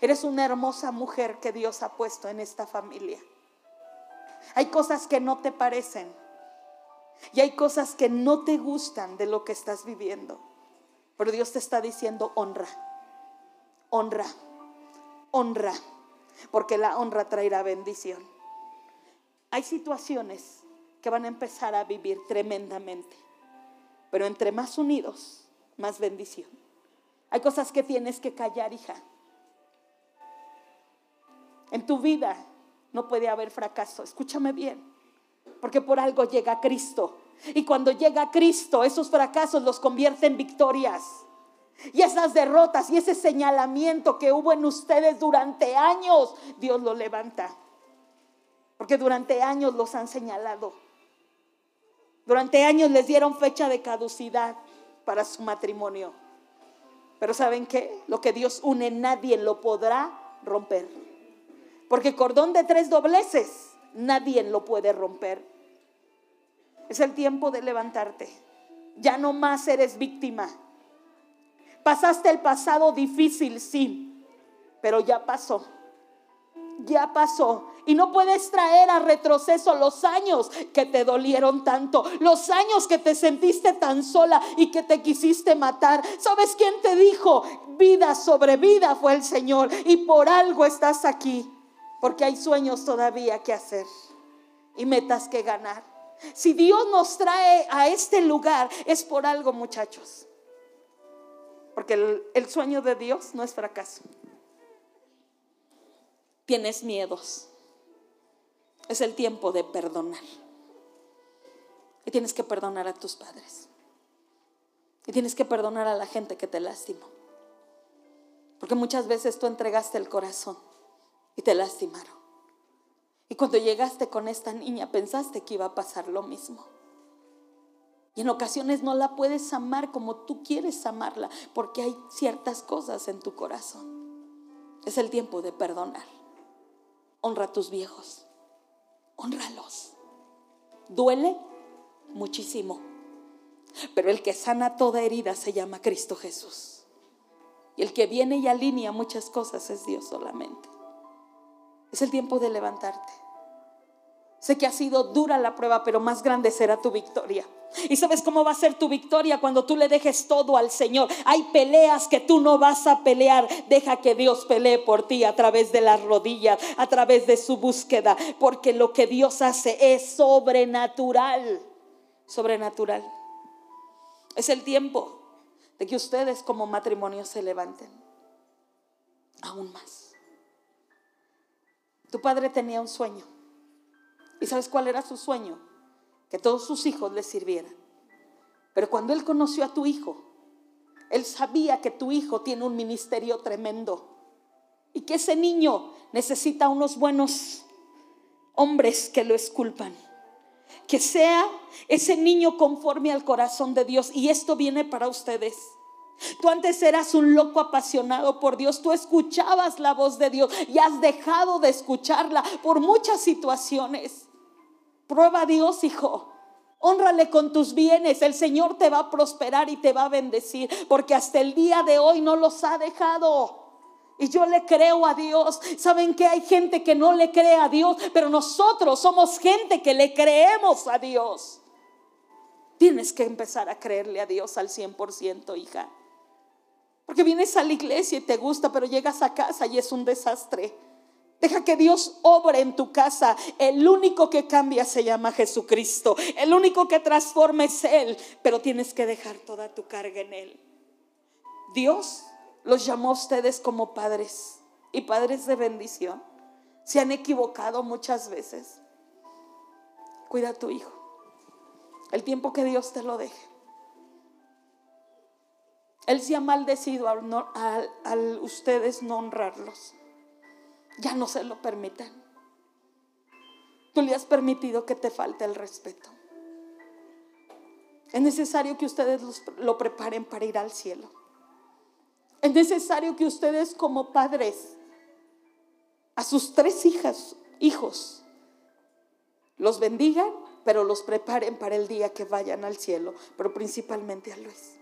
Speaker 1: Eres una hermosa mujer que Dios ha puesto en esta familia. Hay cosas que no te parecen. Y hay cosas que no te gustan de lo que estás viviendo. Pero Dios te está diciendo honra honra, honra, porque la honra traerá bendición. Hay situaciones que van a empezar a vivir tremendamente, pero entre más unidos, más bendición. Hay cosas que tienes que callar, hija. En tu vida no puede haber fracaso, escúchame bien, porque por algo llega Cristo. Y cuando llega Cristo, esos fracasos los convierte en victorias. Y esas derrotas y ese señalamiento que hubo en ustedes durante años, Dios lo levanta. Porque durante años los han señalado. Durante años les dieron fecha de caducidad para su matrimonio. Pero ¿saben qué? Lo que Dios une nadie lo podrá romper. Porque cordón de tres dobleces nadie lo puede romper. Es el tiempo de levantarte. Ya no más eres víctima. Pasaste el pasado difícil, sí, pero ya pasó. Ya pasó. Y no puedes traer a retroceso los años que te dolieron tanto, los años que te sentiste tan sola y que te quisiste matar. ¿Sabes quién te dijo? Vida sobre vida fue el Señor. Y por algo estás aquí, porque hay sueños todavía que hacer y metas que ganar. Si Dios nos trae a este lugar, es por algo, muchachos. Porque el, sueño de Dios no es fracaso. Tienes miedos. Es el tiempo de perdonar. Y tienes que perdonar a tus padres. Y tienes que perdonar a la gente que te lastimó. Porque muchas veces tú entregaste el corazón y te lastimaron. Y cuando llegaste con esta niña pensaste que iba a pasar lo mismo. Y en ocasiones no la puedes amar como tú quieres amarla, porque hay ciertas cosas en tu corazón. Es el tiempo de perdonar. Honra a tus viejos. Honralos. Duele muchísimo. Pero el que sana toda herida se llama Cristo Jesús. Y el que viene y alinea muchas cosas es Dios solamente. Es el tiempo de levantarte. Sé que ha sido dura la prueba, pero más grande será tu victoria. ¿Y sabes cómo va a ser tu victoria cuando tú le dejes todo al Señor? Hay peleas que tú no vas a pelear. Deja que Dios pelee por ti a través de las rodillas, a través de su búsqueda, porque lo que Dios hace es sobrenatural. Sobrenatural. Es el tiempo de que ustedes como matrimonio se levanten. Aún más. Tu padre tenía un sueño. ¿Y sabes cuál era su sueño? Que todos sus hijos le sirvieran. Pero cuando él conoció a tu hijo, él sabía que tu hijo tiene un ministerio tremendo y que ese niño necesita unos buenos hombres que lo esculpan. Que sea ese niño conforme al corazón de Dios. Y esto viene para ustedes. Tú antes eras un loco apasionado por Dios, tú escuchabas la voz de Dios y has dejado de escucharla por muchas situaciones. Prueba a Dios, hijo. Honrale con tus bienes. El Señor te va a prosperar y te va a bendecir. Porque hasta el día de hoy no los ha dejado. Y yo le creo a Dios. Saben que hay gente que no le cree a Dios. Pero nosotros somos gente que le creemos a Dios. Tienes que empezar a creerle a Dios al 100%, hija. Porque vienes a la iglesia y te gusta, pero llegas a casa y es un desastre. Deja que Dios obre en tu casa. El único que cambia se llama Jesucristo. El único que transforma es Él. Pero tienes que dejar toda tu carga en Él. Dios los llamó a ustedes como padres y padres de bendición. Se han equivocado muchas veces. Cuida a tu hijo. El tiempo que Dios te lo deje. Él se ha maldecido al, ustedes no honrarlos ya no se lo permitan. Tú le has permitido que te falte el respeto. Es necesario que ustedes lo preparen para ir al cielo. Es necesario que ustedes como padres a sus tres hijas, hijos, los bendigan, pero los preparen para el día que vayan al cielo, pero principalmente a Luis.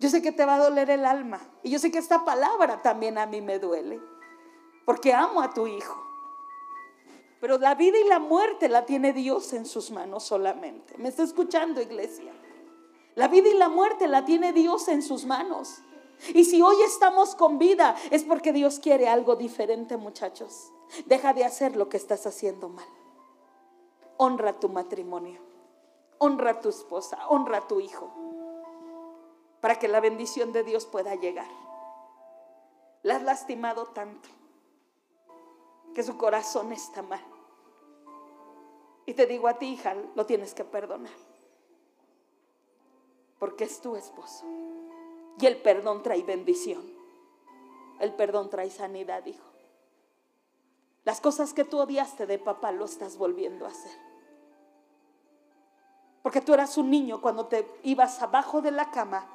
Speaker 1: Yo sé que te va a doler el alma. Y yo sé que esta palabra también a mí me duele. Porque amo a tu hijo. Pero la vida y la muerte la tiene Dios en sus manos solamente. ¿Me está escuchando, iglesia? La vida y la muerte la tiene Dios en sus manos. Y si hoy estamos con vida es porque Dios quiere algo diferente, muchachos. Deja de hacer lo que estás haciendo mal. Honra tu matrimonio. Honra a tu esposa. Honra a tu hijo para que la bendición de Dios pueda llegar. La has lastimado tanto que su corazón está mal. Y te digo a ti, hija, lo tienes que perdonar. Porque es tu esposo. Y el perdón trae bendición. El perdón trae sanidad, hijo. Las cosas que tú odiaste de papá lo estás volviendo a hacer. Porque tú eras un niño cuando te ibas abajo de la cama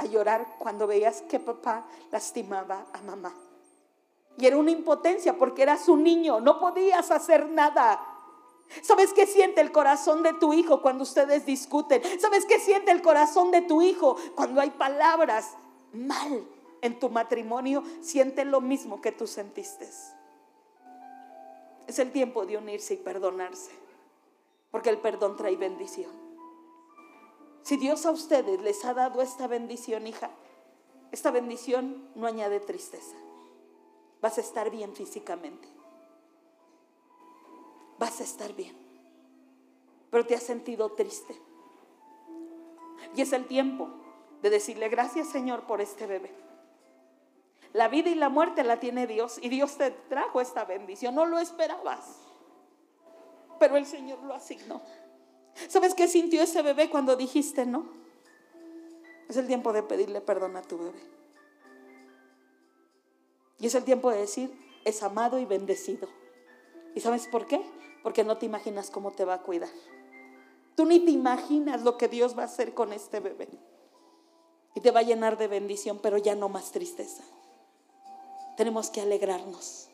Speaker 1: a llorar cuando veías que papá lastimaba a mamá. Y era una impotencia porque eras un niño, no podías hacer nada. ¿Sabes qué siente el corazón de tu hijo cuando ustedes discuten? ¿Sabes qué siente el corazón de tu hijo cuando hay palabras mal en tu matrimonio? Siente lo mismo que tú sentiste. Es el tiempo de unirse y perdonarse, porque el perdón trae bendición. Si Dios a ustedes les ha dado esta bendición, hija, esta bendición no añade tristeza. Vas a estar bien físicamente. Vas a estar bien. Pero te has sentido triste. Y es el tiempo de decirle gracias Señor por este bebé. La vida y la muerte la tiene Dios y Dios te trajo esta bendición. No lo esperabas, pero el Señor lo asignó. ¿Sabes qué sintió ese bebé cuando dijiste no? Es el tiempo de pedirle perdón a tu bebé. Y es el tiempo de decir, es amado y bendecido. ¿Y sabes por qué? Porque no te imaginas cómo te va a cuidar. Tú ni te imaginas lo que Dios va a hacer con este bebé. Y te va a llenar de bendición, pero ya no más tristeza. Tenemos que alegrarnos.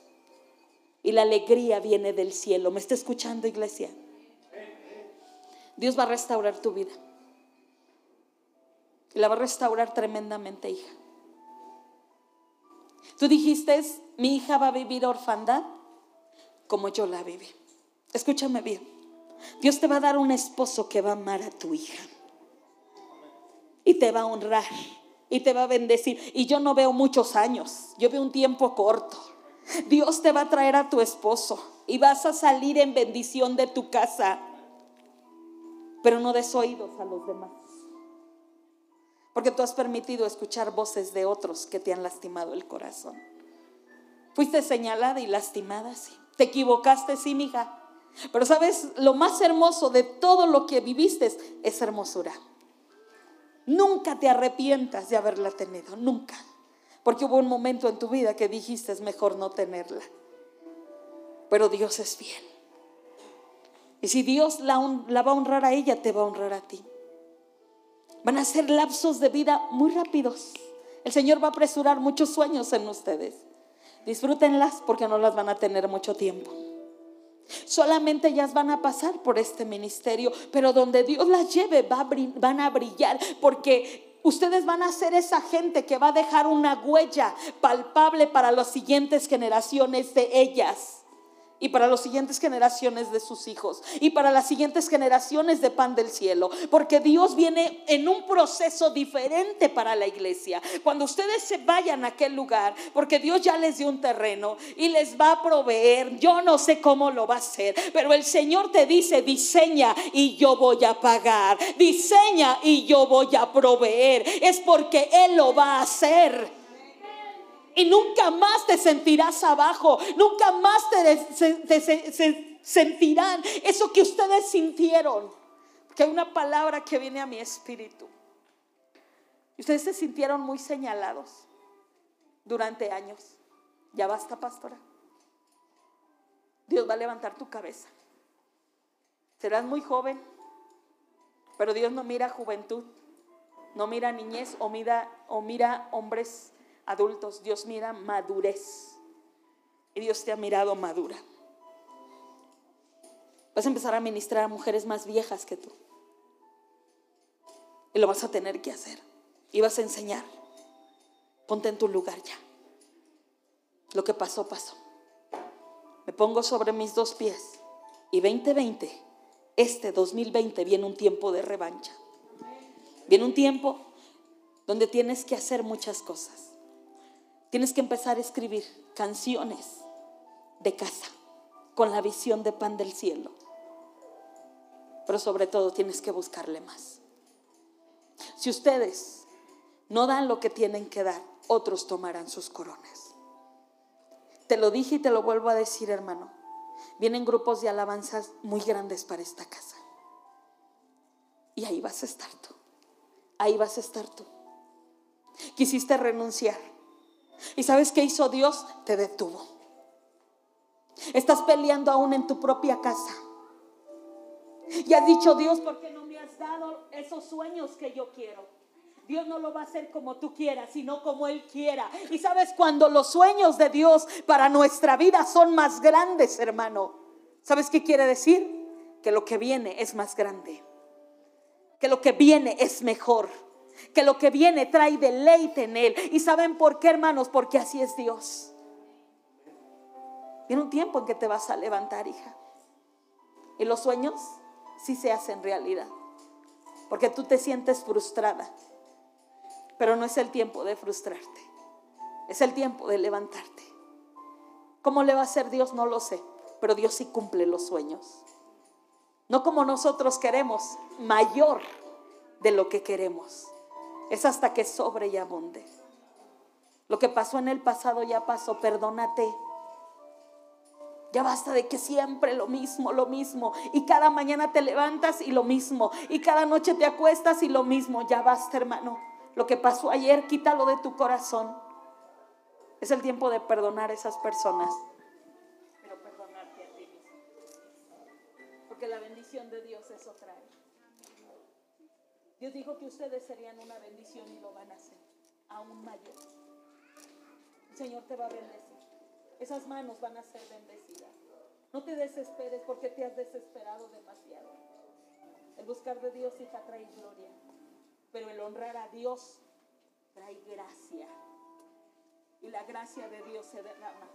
Speaker 1: Y la alegría viene del cielo. ¿Me está escuchando, iglesia? Dios va a restaurar tu vida. La va a restaurar tremendamente, hija. Tú dijiste, mi hija va a vivir orfandad. como yo la viví. Escúchame bien. Dios te va a dar un esposo que va a amar a tu hija. Y te va a honrar. Y te va a bendecir. Y yo no veo muchos años. Yo veo un tiempo corto. Dios te va a traer a tu esposo. Y vas a salir en bendición de tu casa. Pero no des oídos a los demás. Porque tú has permitido escuchar voces de otros que te han lastimado el corazón. Fuiste señalada y lastimada, sí. Te equivocaste, sí, mija. Pero sabes, lo más hermoso de todo lo que viviste es hermosura. Nunca te arrepientas de haberla tenido, nunca. Porque hubo un momento en tu vida que dijiste es mejor no tenerla. Pero Dios es fiel. Y si Dios la, va a honrar a ella, te va a honrar a ti. Van a ser lapsos de vida muy rápidos. El Señor va a apresurar muchos sueños en ustedes. Disfrútenlas porque no las van a tener mucho tiempo. Solamente ellas van a pasar por este ministerio, pero donde Dios las lleve van a brillar porque ustedes van a ser esa gente que va a dejar una huella palpable para las siguientes generaciones de ellas y para las siguientes generaciones de sus hijos y para las siguientes generaciones de pan del cielo, porque Dios viene en un proceso diferente para la iglesia. Cuando ustedes se vayan a aquel lugar, porque Dios ya les dio un terreno y les va a proveer, yo no sé cómo lo va a hacer, pero el Señor te dice, diseña y yo voy a pagar, diseña y yo voy a proveer, es porque Él lo va a hacer y nunca más te sentirás abajo, nunca más te, sentirán eso que ustedes sintieron. Porque hay una palabra que viene a mi espíritu. Ustedes se sintieron muy señalados durante años. Ya basta, pastora. Dios va a levantar tu cabeza. Serás muy joven, pero Dios no mira juventud, no mira niñez o mira, o mira hombres adultos, Dios mira madurez. Y Dios te ha mirado madura. Vas a empezar a ministrar a mujeres más viejas que tú. Y lo vas a tener que hacer. Y vas a enseñar. Ponte en tu lugar ya. Lo que pasó, pasó. Me pongo sobre mis dos pies. Y 2020, este 2020, viene un tiempo de revancha. Viene un tiempo donde tienes que hacer muchas cosas. Tienes que empezar a escribir canciones de casa con la visión de pan del cielo. Pero sobre todo tienes que buscarle más. Si ustedes no dan lo que tienen que dar, otros tomarán sus coronas. Te lo dije y te lo vuelvo a decir, hermano. Vienen grupos de alabanzas muy grandes para esta casa. Y ahí vas a estar tú. Ahí vas a estar tú. Quisiste renunciar ¿Y sabes qué hizo Dios? Te detuvo. Estás peleando aún en tu propia casa. Y has dicho, Dios, ¿por qué no me has dado esos sueños que yo quiero? Dios no lo va a hacer como tú quieras, sino como Él quiera. Y sabes, cuando los sueños de Dios para nuestra vida son más grandes, hermano, ¿sabes qué quiere decir? Que lo que viene es más grande. Que lo que viene es mejor que lo que viene trae deleite en él. ¿Y saben por qué, hermanos? Porque así es Dios. Viene un tiempo en que te vas a levantar, hija. Y los sueños sí se hacen realidad. Porque tú te sientes frustrada. Pero no es el tiempo de frustrarte. Es el tiempo de levantarte. ¿Cómo le va a hacer Dios? No lo sé. Pero Dios sí cumple los sueños. No como nosotros queremos, mayor de lo que queremos. Es hasta que sobre y abunde. Lo que pasó en el pasado ya pasó, perdónate. Ya basta de que siempre lo mismo, lo mismo. Y cada mañana te levantas y lo mismo. Y cada noche te acuestas y lo mismo. Ya basta, hermano. Lo que pasó ayer, quítalo de tu corazón. Es el tiempo de perdonar a esas personas. Pero perdonarte a ti Porque la bendición de Dios es otra. Dios dijo que ustedes serían una bendición y lo van a hacer aún mayor. El Señor te va a bendecir. Esas manos van a ser bendecidas. No te desesperes porque te has desesperado demasiado. El buscar de Dios, hija, trae gloria. Pero el honrar a Dios trae gracia. Y la gracia de Dios se derrama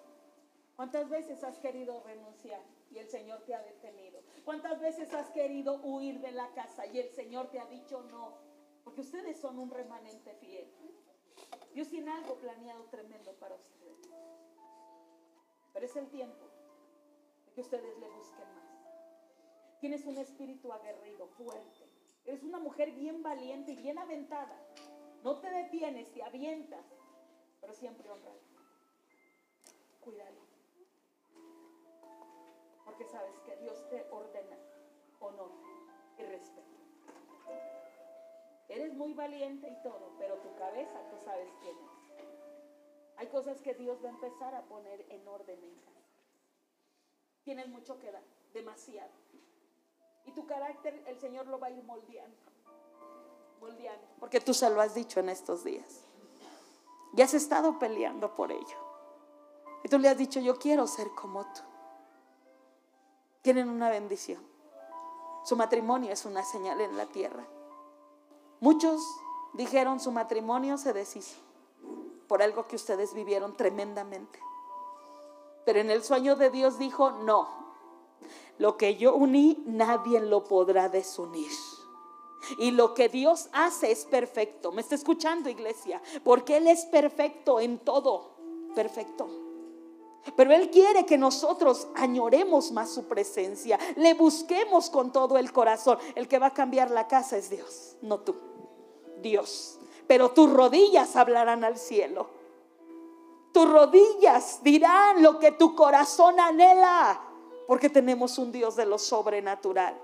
Speaker 1: ¿Cuántas veces has querido renunciar y el Señor te ha detenido? ¿Cuántas veces has querido huir de la casa y el Señor te ha dicho no? Porque ustedes son un remanente fiel. Dios tiene algo planeado tremendo para ustedes. Pero es el tiempo de que ustedes le busquen más. Tienes un espíritu aguerrido, fuerte. Eres una mujer bien valiente y bien aventada. No te detienes, te avientas, pero siempre honrado. Cuídalo. Sabes que Dios te ordena honor y respeto. Eres muy valiente y todo, pero tu cabeza tú sabes quién es. Hay cosas que Dios va a empezar a poner en orden en casa. Tienes mucho que dar, demasiado. Y tu carácter el Señor lo va a ir moldeando. Moldeando. Porque tú se lo has dicho en estos días. Y has estado peleando por ello. Y tú le has dicho, yo quiero ser como tú. Tienen una bendición. Su matrimonio es una señal en la tierra. Muchos dijeron su matrimonio se deshizo por algo que ustedes vivieron tremendamente. Pero en el sueño de Dios dijo, no, lo que yo uní nadie lo podrá desunir. Y lo que Dios hace es perfecto. ¿Me está escuchando, iglesia? Porque Él es perfecto en todo. Perfecto. Pero Él quiere que nosotros añoremos más su presencia, le busquemos con todo el corazón. El que va a cambiar la casa es Dios, no tú. Dios. Pero tus rodillas hablarán al cielo. Tus rodillas dirán lo que tu corazón anhela. Porque tenemos un Dios de lo sobrenatural.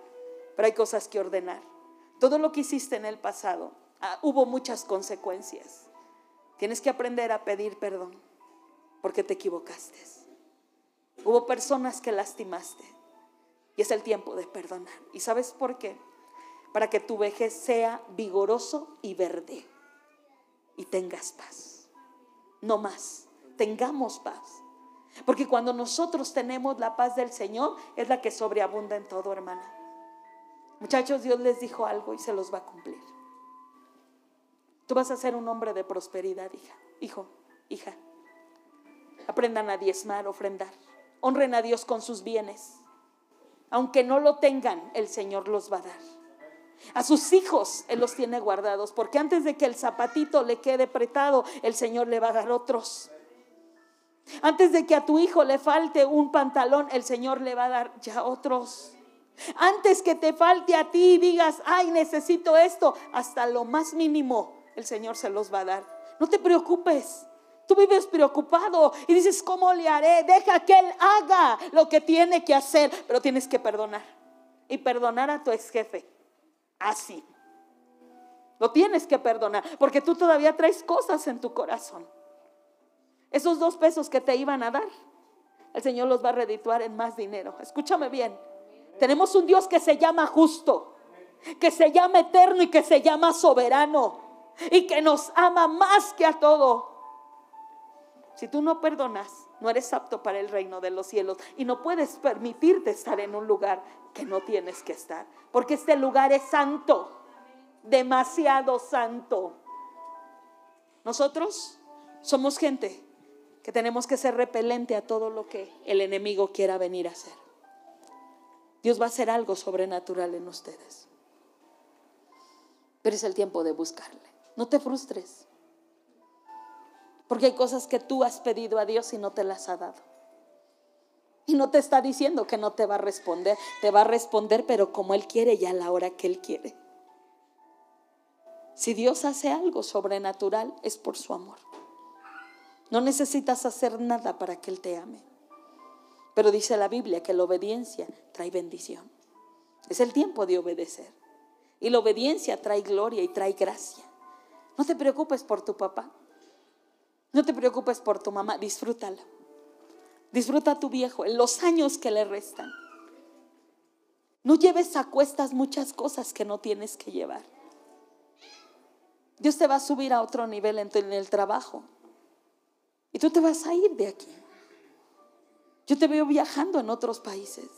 Speaker 1: Pero hay cosas que ordenar. Todo lo que hiciste en el pasado, ah, hubo muchas consecuencias. Tienes que aprender a pedir perdón porque te equivocaste. Hubo personas que lastimaste y es el tiempo de perdonar. ¿Y sabes por qué? Para que tu vejez sea vigoroso y verde y tengas paz. No más, tengamos paz. Porque cuando nosotros tenemos la paz del Señor, es la que sobreabunda en todo, hermana. Muchachos, Dios les dijo algo y se los va a cumplir. Tú vas a ser un hombre de prosperidad, hija. Hijo, hija. Aprendan a diezmar, ofrendar. Honren a Dios con sus bienes. Aunque no lo tengan, el Señor los va a dar. A sus hijos Él los tiene guardados, porque antes de que el zapatito le quede apretado, el Señor le va a dar otros. Antes de que a tu hijo le falte un pantalón, el Señor le va a dar ya otros. Antes que te falte a ti y digas, ay, necesito esto, hasta lo más mínimo, el Señor se los va a dar. No te preocupes. Tú vives preocupado y dices, ¿cómo le haré? Deja que Él haga lo que tiene que hacer, pero tienes que perdonar. Y perdonar a tu ex jefe. Así. Lo tienes que perdonar, porque tú todavía traes cosas en tu corazón. Esos dos pesos que te iban a dar, el Señor los va a redituar en más dinero. Escúchame bien. Tenemos un Dios que se llama justo, que se llama eterno y que se llama soberano y que nos ama más que a todo. Si tú no perdonas, no eres apto para el reino de los cielos y no puedes permitirte estar en un lugar que no tienes que estar, porque este lugar es santo, demasiado santo. Nosotros somos gente que tenemos que ser repelente a todo lo que el enemigo quiera venir a hacer. Dios va a hacer algo sobrenatural en ustedes. Pero es el tiempo de buscarle. No te frustres. Porque hay cosas que tú has pedido a Dios y no te las ha dado. Y no te está diciendo que no te va a responder. Te va a responder, pero como Él quiere y a la hora que Él quiere. Si Dios hace algo sobrenatural, es por su amor. No necesitas hacer nada para que Él te ame. Pero dice la Biblia que la obediencia trae bendición. Es el tiempo de obedecer. Y la obediencia trae gloria y trae gracia. No te preocupes por tu papá. No te preocupes por tu mamá. Disfrútala. Disfruta a tu viejo en los años que le restan. No lleves a cuestas muchas cosas que no tienes que llevar. Dios te va a subir a otro nivel en el trabajo. Y tú te vas a ir de aquí. Yo te veo viajando en otros países.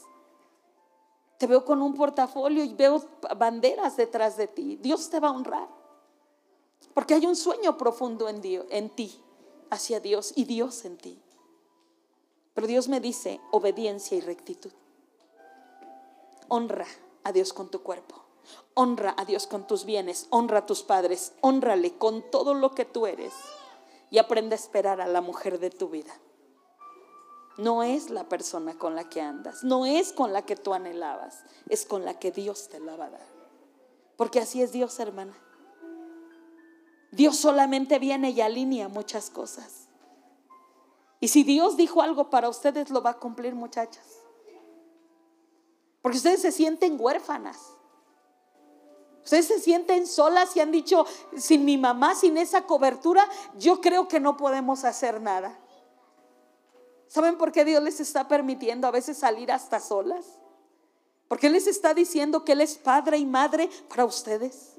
Speaker 1: Te veo con un portafolio y veo banderas detrás de ti. Dios te va a honrar. Porque hay un sueño profundo en, Dios, en ti, hacia Dios y Dios en ti. Pero Dios me dice obediencia y rectitud. Honra a Dios con tu cuerpo. Honra a Dios con tus bienes. Honra a tus padres. Honrale con todo lo que tú eres. Y aprende a esperar a la mujer de tu vida. No es la persona con la que andas. No es con la que tú anhelabas. Es con la que Dios te la va a dar. Porque así es Dios, hermana. Dios solamente viene y alinea muchas cosas. Y si Dios dijo algo para ustedes, lo va a cumplir, muchachas. Porque ustedes se sienten huérfanas. Ustedes se sienten solas y han dicho, sin mi mamá, sin esa cobertura, yo creo que no podemos hacer nada. ¿Saben por qué Dios les está permitiendo a veces salir hasta solas? Porque les está diciendo que Él es padre y madre para ustedes.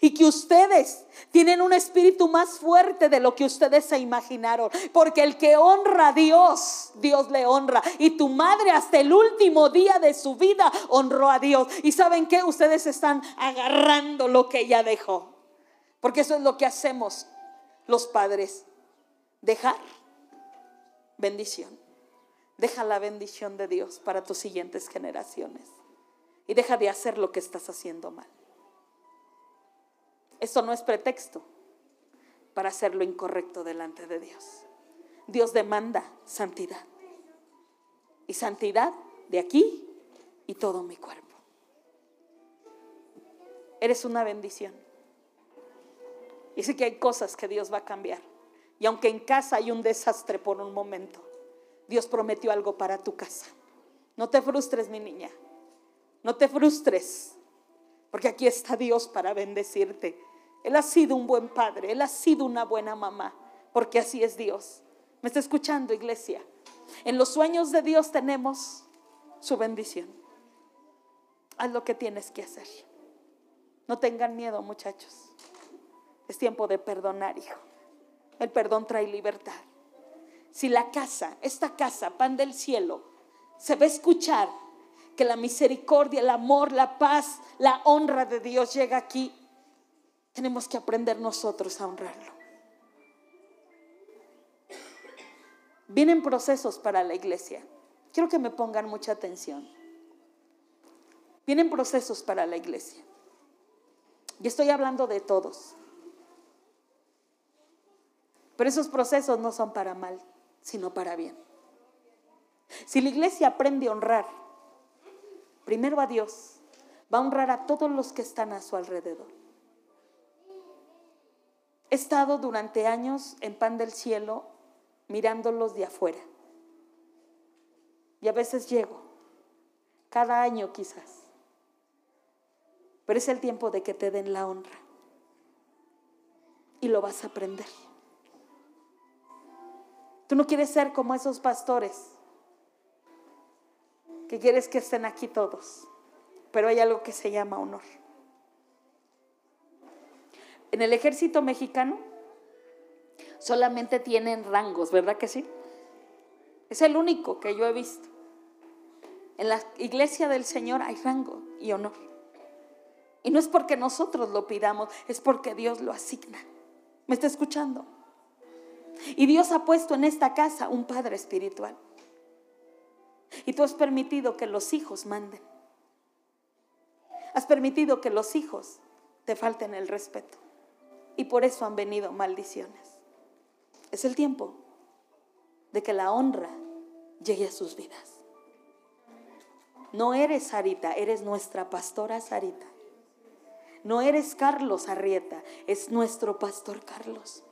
Speaker 1: Y que ustedes tienen un espíritu más fuerte de lo que ustedes se imaginaron. Porque el que honra a Dios, Dios le honra. Y tu madre hasta el último día de su vida honró a Dios. Y saben que ustedes están agarrando lo que ella dejó. Porque eso es lo que hacemos los padres. Dejar bendición. Deja la bendición de Dios para tus siguientes generaciones. Y deja de hacer lo que estás haciendo mal. Esto no es pretexto para hacer lo incorrecto delante de Dios. Dios demanda santidad. Y santidad de aquí y todo mi cuerpo. Eres una bendición. Y sé que hay cosas que Dios va a cambiar. Y aunque en casa hay un desastre por un momento, Dios prometió algo para tu casa. No te frustres, mi niña. No te frustres. Porque aquí está Dios para bendecirte. Él ha sido un buen padre, Él ha sido una buena mamá, porque así es Dios. ¿Me está escuchando, iglesia? En los sueños de Dios tenemos su bendición. Haz lo que tienes que hacer. No tengan miedo, muchachos. Es tiempo de perdonar, hijo. El perdón trae libertad. Si la casa, esta casa, pan del cielo, se va a escuchar que la misericordia, el amor, la paz, la honra de Dios llega aquí, tenemos que aprender nosotros a honrarlo. Vienen procesos para la iglesia. Quiero que me pongan mucha atención. Vienen procesos para la iglesia. Y estoy hablando de todos. Pero esos procesos no son para mal, sino para bien. Si la iglesia aprende a honrar, primero a Dios, va a honrar a todos los que están a su alrededor. He estado durante años en pan del cielo mirándolos de afuera. Y a veces llego, cada año quizás. Pero es el tiempo de que te den la honra. Y lo vas a aprender. Tú no quieres ser como esos pastores que quieres que estén aquí todos. Pero hay algo que se llama honor. En el ejército mexicano solamente tienen rangos, ¿verdad que sí? Es el único que yo he visto. En la iglesia del Señor hay rango y honor. Y no es porque nosotros lo pidamos, es porque Dios lo asigna. ¿Me está escuchando? Y Dios ha puesto en esta casa un Padre espiritual. Y tú has permitido que los hijos manden. Has permitido que los hijos te falten el respeto y por eso han venido maldiciones. Es el tiempo de que la honra llegue a sus vidas. No eres Sarita, eres nuestra pastora Sarita. No eres Carlos Arrieta, es nuestro pastor Carlos.